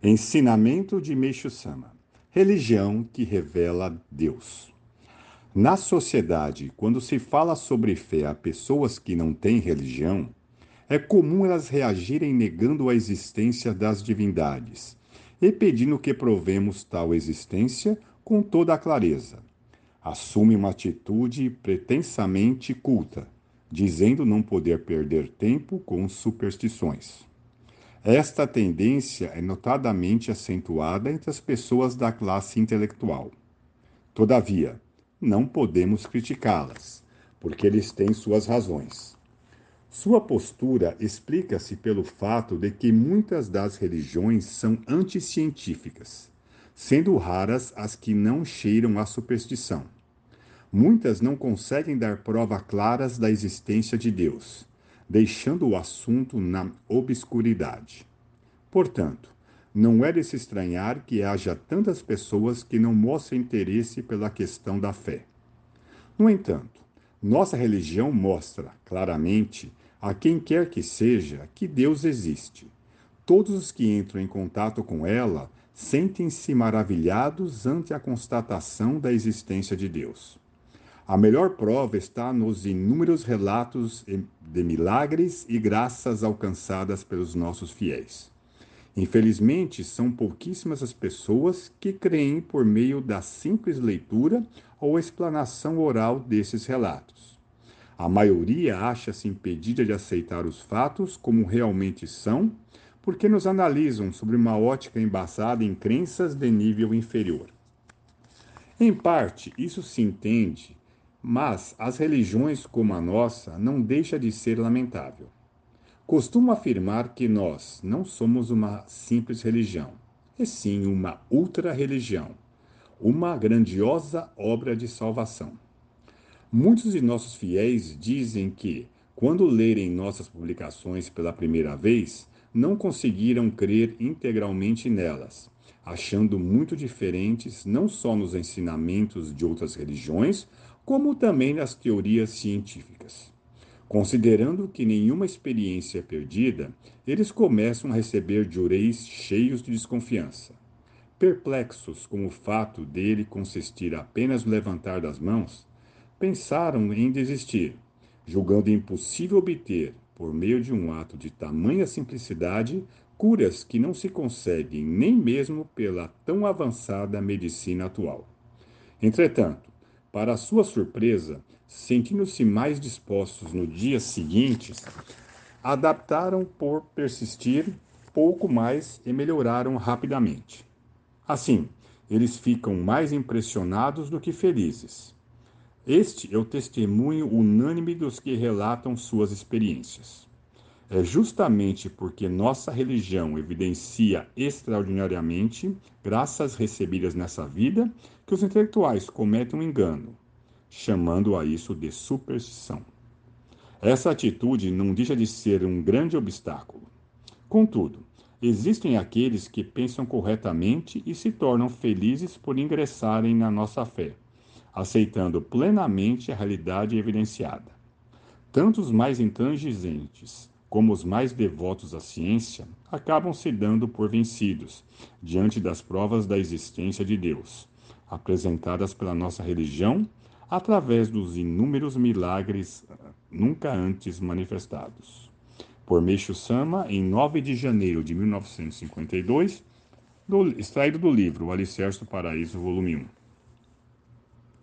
Ensinamento de Meixo Sama: Religião que revela Deus. Na sociedade, quando se fala sobre fé a pessoas que não têm religião, é comum elas reagirem negando a existência das divindades e pedindo que provemos tal existência com toda a clareza. Assume uma atitude pretensamente culta, dizendo não poder perder tempo com superstições. Esta tendência é notadamente acentuada entre as pessoas da classe intelectual. Todavia, não podemos criticá-las, porque eles têm suas razões. Sua postura explica-se pelo fato de que muitas das religiões são anticientíficas, sendo raras as que não cheiram à superstição. Muitas não conseguem dar prova claras da existência de Deus, deixando o assunto na obscuridade. Portanto, não é de se estranhar que haja tantas pessoas que não mostrem interesse pela questão da fé. No entanto, nossa religião mostra claramente a quem quer que seja que Deus existe. Todos os que entram em contato com ela sentem-se maravilhados ante a constatação da existência de Deus. A melhor prova está nos inúmeros relatos de milagres e graças alcançadas pelos nossos fiéis. Infelizmente, são pouquíssimas as pessoas que creem por meio da simples leitura ou explanação oral desses relatos. A maioria acha-se impedida de aceitar os fatos como realmente são, porque nos analisam sobre uma ótica embasada em crenças de nível inferior. Em parte, isso se entende mas as religiões como a nossa não deixa de ser lamentável. Costumo afirmar que nós não somos uma simples religião, e sim uma ultra-religião, uma grandiosa obra de salvação. Muitos de nossos fiéis dizem que, quando lerem nossas publicações pela primeira vez, não conseguiram crer integralmente nelas, achando muito diferentes não só nos ensinamentos de outras religiões, como também nas teorias científicas. Considerando que nenhuma experiência é perdida, eles começam a receber jureis cheios de desconfiança. Perplexos com o fato dele consistir apenas no levantar das mãos, pensaram em desistir, julgando impossível obter, por meio de um ato de tamanha simplicidade, curas que não se conseguem nem mesmo pela tão avançada medicina atual. Entretanto, para sua surpresa, sentindo-se mais dispostos no dia seguinte, adaptaram por persistir pouco mais e melhoraram rapidamente. Assim, eles ficam mais impressionados do que felizes. Este é o testemunho unânime dos que relatam suas experiências. É justamente porque nossa religião evidencia extraordinariamente graças recebidas nessa vida que os intelectuais cometem um engano, chamando a isso de superstição. Essa atitude não deixa de ser um grande obstáculo. Contudo, existem aqueles que pensam corretamente e se tornam felizes por ingressarem na nossa fé, aceitando plenamente a realidade evidenciada. Tanto os mais intransigentes como os mais devotos à ciência, acabam se dando por vencidos diante das provas da existência de Deus, apresentadas pela nossa religião através dos inúmeros milagres eh, nunca antes manifestados. Por Meixo Sama, em 9 de janeiro de 1952, do, extraído do livro O Alicerce do Paraíso, volume 1.